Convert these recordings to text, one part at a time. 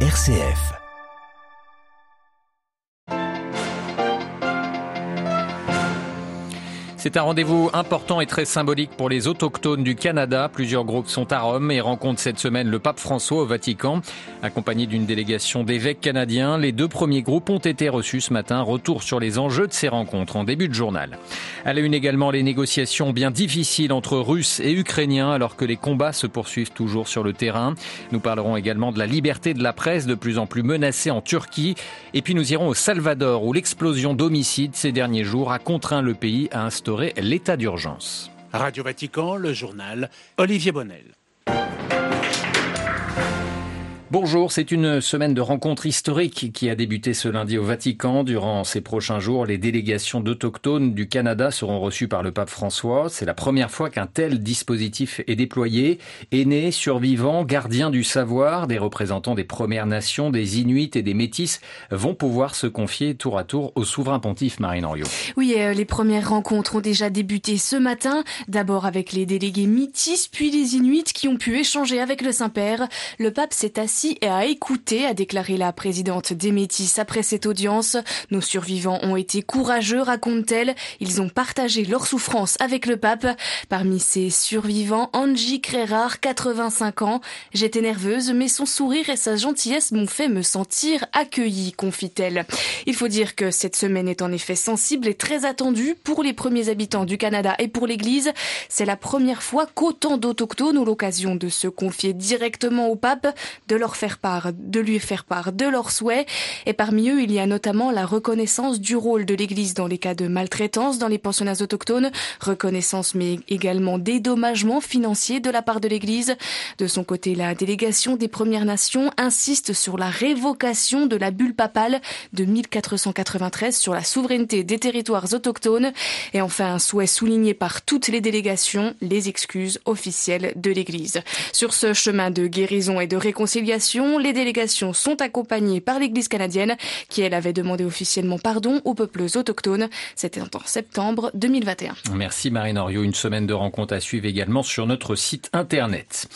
RCF. C'est un rendez-vous important et très symbolique pour les autochtones du Canada. Plusieurs groupes sont à Rome et rencontrent cette semaine le pape François au Vatican. Accompagné d'une délégation d'évêques canadiens, les deux premiers groupes ont été reçus ce matin. Retour sur les enjeux de ces rencontres en début de journal. À la une également les négociations bien difficiles entre Russes et Ukrainiens alors que les combats se poursuivent toujours sur le terrain. Nous parlerons également de la liberté de la presse de plus en plus menacée en Turquie. Et puis nous irons au Salvador où l'explosion d'homicides ces derniers jours a contraint le pays à instaurer l'état d'urgence. Radio Vatican, le journal, Olivier Bonnel. Bonjour, c'est une semaine de rencontres historiques qui a débuté ce lundi au Vatican. Durant ces prochains jours, les délégations d'autochtones du Canada seront reçues par le pape François. C'est la première fois qu'un tel dispositif est déployé. Aînés, survivants, gardiens du savoir, des représentants des Premières Nations, des Inuits et des Métis vont pouvoir se confier tour à tour au souverain pontife Marine Henriot. Oui, euh, les premières rencontres ont déjà débuté ce matin. D'abord avec les délégués Métis, puis les Inuits qui ont pu échanger avec le Saint-Père. Le pape s'est assis et à écouter, a déclaré la présidente des Métis après cette audience. Nos survivants ont été courageux, raconte-t-elle. Ils ont partagé leur souffrance avec le pape. Parmi ces survivants, Angie Crérar, 85 ans. J'étais nerveuse, mais son sourire et sa gentillesse m'ont fait me sentir accueillie, confie-t-elle. Il faut dire que cette semaine est en effet sensible et très attendue pour les premiers habitants du Canada et pour l'Église. C'est la première fois qu'autant d'autochtones ont l'occasion de se confier directement au pape, de leur faire part, de lui faire part de leurs souhaits. Et parmi eux, il y a notamment la reconnaissance du rôle de l'Église dans les cas de maltraitance dans les pensionnats autochtones, reconnaissance mais également dédommagement financier de la part de l'Église. De son côté, la délégation des Premières Nations insiste sur la révocation de la bulle papale de 1493 sur la souveraineté des territoires autochtones. Et enfin, un souhait souligné par toutes les délégations, les excuses officielles de l'Église. Sur ce chemin de guérison et de réconciliation, les délégations sont accompagnées par l'Église canadienne qui, elle, avait demandé officiellement pardon aux peuples autochtones. C'était en septembre 2021. Merci Marine Orio. Une semaine de rencontres à suivre également sur notre site internet.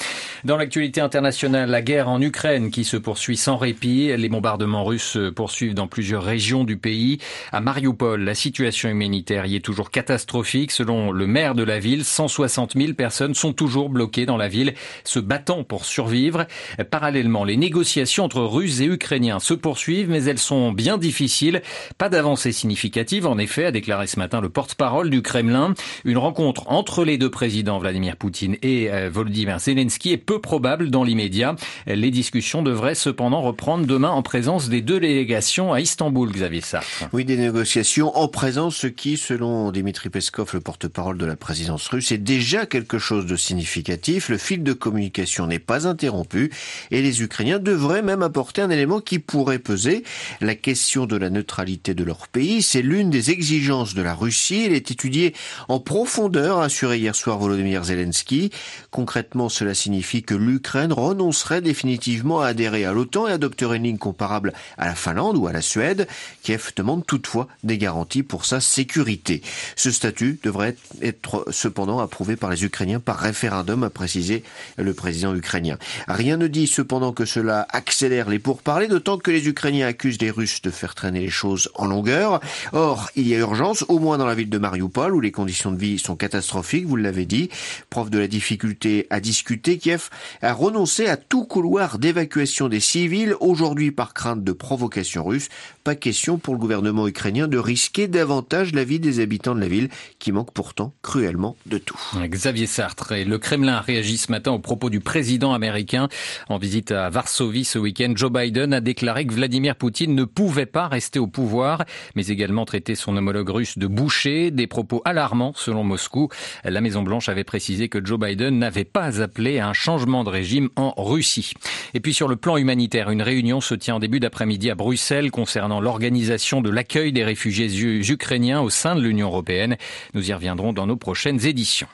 Dans l'actualité internationale, la guerre en Ukraine qui se poursuit sans répit. Les bombardements russes poursuivent dans plusieurs régions du pays. À Mariupol, la situation humanitaire y est toujours catastrophique. Selon le maire de la ville, 160 000 personnes sont toujours bloquées dans la ville, se battant pour survivre. Parallèlement, les négociations entre Russes et Ukrainiens se poursuivent, mais elles sont bien difficiles. Pas d'avancée significative, en effet, a déclaré ce matin le porte-parole du Kremlin. Une rencontre entre les deux présidents, Vladimir Poutine et euh, Volodymyr Zelensky, est peu probable dans l'immédiat. Les discussions devraient cependant reprendre demain en présence des deux délégations à Istanbul, Xavier Sartre. Oui, des négociations en présence, ce qui, selon Dimitri Peskov, le porte-parole de la présidence russe, est déjà quelque chose de significatif. Le fil de communication n'est pas interrompu et les Ukrainiens devraient même apporter un élément qui pourrait peser. La question de la neutralité de leur pays, c'est l'une des exigences de la Russie. Elle est étudiée en profondeur, assuré hier soir Volodymyr Zelensky. Concrètement, cela signifie que l'Ukraine renoncerait définitivement à adhérer à l'OTAN et adopterait une ligne comparable à la Finlande ou à la Suède. Kiev demande toutefois des garanties pour sa sécurité. Ce statut devrait être cependant approuvé par les Ukrainiens par référendum, a précisé le président ukrainien. Rien ne dit cependant que cela accélère les pourparlers, d'autant que les Ukrainiens accusent les Russes de faire traîner les choses en longueur. Or, il y a urgence, au moins dans la ville de Mariupol, où les conditions de vie sont catastrophiques, vous l'avez dit. Preuve de la difficulté à discuter, Kiev a renoncé à tout couloir d'évacuation des civils, aujourd'hui par crainte de provocation russe. Pas question pour le gouvernement ukrainien de risquer davantage la vie des habitants de la ville, qui manque pourtant cruellement de tout. Xavier Sartre et le Kremlin a réagi ce matin au propos du président américain en visite à Varsovie ce week-end, Joe Biden a déclaré que Vladimir Poutine ne pouvait pas rester au pouvoir, mais également traité son homologue russe de boucher, des propos alarmants selon Moscou. La Maison-Blanche avait précisé que Joe Biden n'avait pas appelé à un changement de régime en Russie. Et puis sur le plan humanitaire, une réunion se tient en début d'après-midi à Bruxelles concernant l'organisation de l'accueil des réfugiés ukrainiens au sein de l'Union européenne. Nous y reviendrons dans nos prochaines éditions.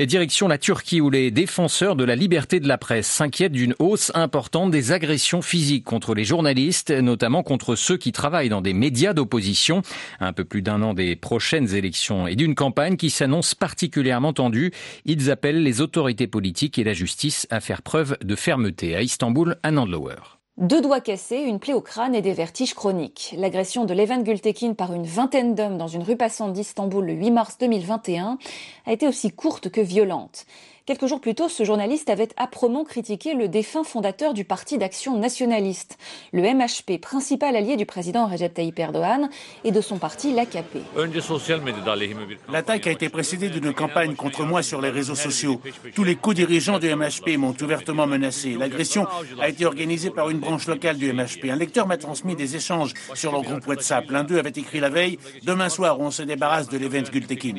Et direction la Turquie où les défenseurs de la liberté de la presse s'inquiètent d'une hausse importante des agressions physiques contre les journalistes, notamment contre ceux qui travaillent dans des médias d'opposition. Un peu plus d'un an des prochaines élections et d'une campagne qui s'annonce particulièrement tendue, ils appellent les autorités politiques et la justice à faire preuve de fermeté. À Istanbul, à Landlower. Deux doigts cassés, une plaie au crâne et des vertiges chroniques. L'agression de Levent Gültekin par une vingtaine d'hommes dans une rue passante d'Istanbul le 8 mars 2021 a été aussi courte que violente. Quelques jours plus tôt, ce journaliste avait âprement critiqué le défunt fondateur du Parti d'action nationaliste, le MHP, principal allié du président Recep Tayyip Erdogan et de son parti, l'AKP. L'attaque a été précédée d'une campagne contre moi sur les réseaux sociaux. Tous les co-dirigeants du MHP m'ont ouvertement menacé. L'agression a été organisée par une branche locale du MHP. Un lecteur m'a transmis des échanges sur leur groupe WhatsApp. L'un d'eux avait écrit la veille Demain soir, on se débarrasse de l'event Gültekin.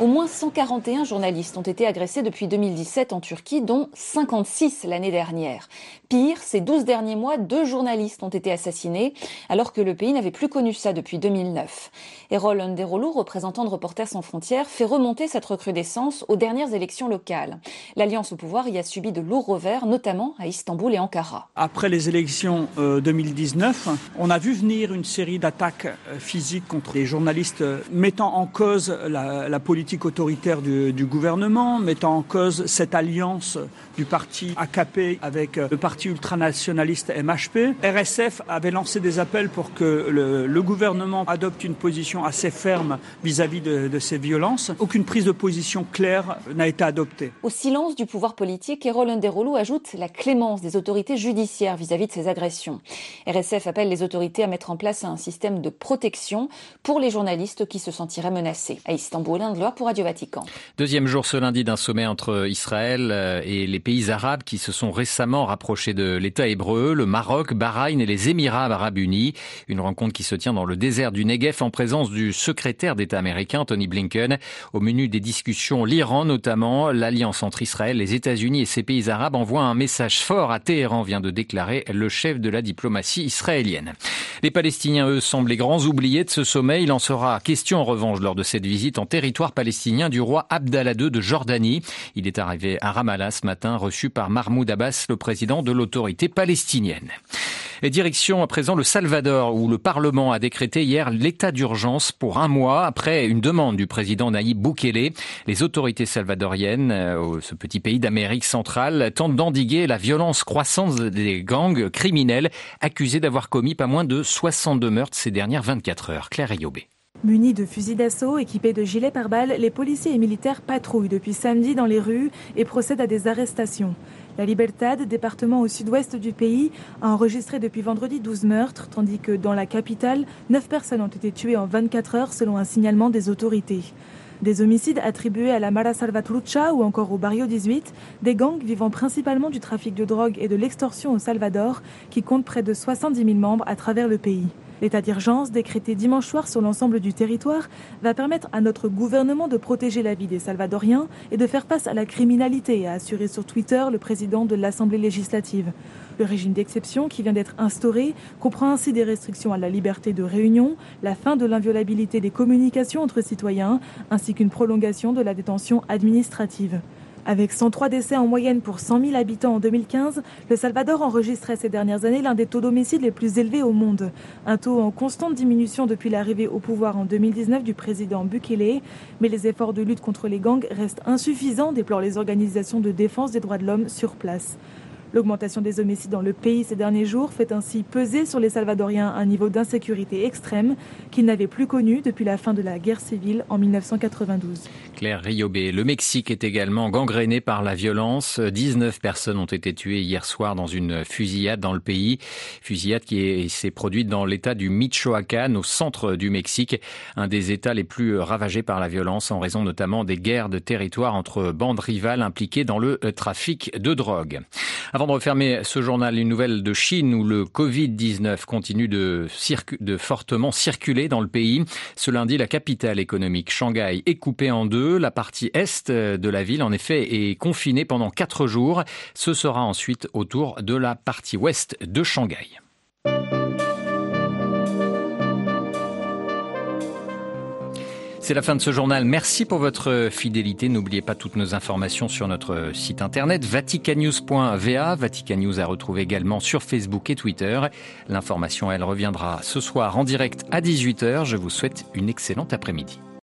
Au moins 141 journalistes ont été agressés depuis 2017 en Turquie, dont 56 l'année dernière. Pire, ces 12 derniers mois, deux journalistes ont été assassinés, alors que le pays n'avait plus connu ça depuis 2009. Erol Underolu, représentant de Reporters sans frontières, fait remonter cette recrudescence aux dernières élections locales. L'Alliance au pouvoir y a subi de lourds revers, notamment à Istanbul et Ankara. Après les élections 2019, euh, on a vu venir une série d'attaques euh, physiques contre les journalistes euh, mettant en cause la, politique autoritaire du, du gouvernement, mettant en cause cette alliance du parti AKP avec le parti ultranationaliste MHP. RSF avait lancé des appels pour que le, gouvernement adopte une position assez ferme vis-à-vis de, ces violences. Aucune prise de position claire n'a été adoptée. Au silence du pouvoir politique, Erol Nderolo ajoute la clémence des autorités judiciaires vis-à-vis de ces agressions. RSF appelle les autorités à mettre en place un système de protection pour les journalistes qui se sentiraient menacés. À Istanbul, un de pour Radio Vatican. Deuxième jour ce lundi d'un sommet entre Israël euh, et les pays arabes qui se sont récemment rapprochés de l'État hébreu, le Maroc, Bahreïn et les Émirats arabes unis. Une rencontre qui se tient dans le désert du Negev en présence du secrétaire d'État américain Tony Blinken. Au menu des discussions, l'Iran notamment, l'alliance entre Israël, les États-Unis et ces pays arabes envoie un message fort à Téhéran, vient de déclarer le chef de la diplomatie israélienne. Les Palestiniens, eux, semblent les grands oubliés de ce sommet. Il en sera question en revanche lors de cette visite en territoire palestinien du roi Abdallah II de Jordanie. Il est arrivé à Ramallah ce matin, reçu par Mahmoud Abbas, le président de l'autorité palestinienne. Et direction à présent le Salvador, où le Parlement a décrété hier l'état d'urgence pour un mois après une demande du président Nayib Bukele. Les autorités salvadoriennes, euh, ce petit pays d'Amérique centrale, tentent d'endiguer la violence croissante des gangs criminels accusés d'avoir commis pas moins de 62 meurtres ces dernières 24 heures. Claire Ayobé. Munis de fusils d'assaut, équipés de gilets pare-balles, les policiers et militaires patrouillent depuis samedi dans les rues et procèdent à des arrestations. La Libertad, département au sud-ouest du pays, a enregistré depuis vendredi 12 meurtres, tandis que dans la capitale, 9 personnes ont été tuées en 24 heures selon un signalement des autorités. Des homicides attribués à la Mara Salvatrucha ou encore au Barrio 18, des gangs vivant principalement du trafic de drogue et de l'extorsion au Salvador, qui comptent près de 70 000 membres à travers le pays. L'état d'urgence, décrété dimanche soir sur l'ensemble du territoire, va permettre à notre gouvernement de protéger la vie des Salvadoriens et de faire face à la criminalité, a assuré sur Twitter le président de l'Assemblée législative. Le régime d'exception qui vient d'être instauré comprend ainsi des restrictions à la liberté de réunion, la fin de l'inviolabilité des communications entre citoyens, ainsi qu'une prolongation de la détention administrative. Avec 103 décès en moyenne pour 100 000 habitants en 2015, le Salvador enregistrait ces dernières années l'un des taux d'homicide les plus élevés au monde. Un taux en constante diminution depuis l'arrivée au pouvoir en 2019 du président Bukele. Mais les efforts de lutte contre les gangs restent insuffisants, déplorent les organisations de défense des droits de l'homme sur place. L'augmentation des homicides dans le pays ces derniers jours fait ainsi peser sur les Salvadoriens un niveau d'insécurité extrême qu'ils n'avaient plus connu depuis la fin de la guerre civile en 1992. Claire Riobé, le Mexique est également gangréné par la violence. 19 personnes ont été tuées hier soir dans une fusillade dans le pays. Fusillade qui s'est produite dans l'état du Michoacán, au centre du Mexique, un des états les plus ravagés par la violence en raison notamment des guerres de territoire entre bandes rivales impliquées dans le trafic de drogue. Avant de refermer ce journal, une nouvelle de Chine où le Covid-19 continue de, fortement circuler dans le pays. Ce lundi, la capitale économique, Shanghai, est coupée en deux. La partie est de la ville, en effet, est confinée pendant quatre jours. Ce sera ensuite au tour de la partie ouest de Shanghai. C'est la fin de ce journal. Merci pour votre fidélité. N'oubliez pas toutes nos informations sur notre site internet vaticanews.va. Vaticanews a retrouvé également sur Facebook et Twitter. L'information, elle reviendra ce soir en direct à 18h. Je vous souhaite une excellente après-midi.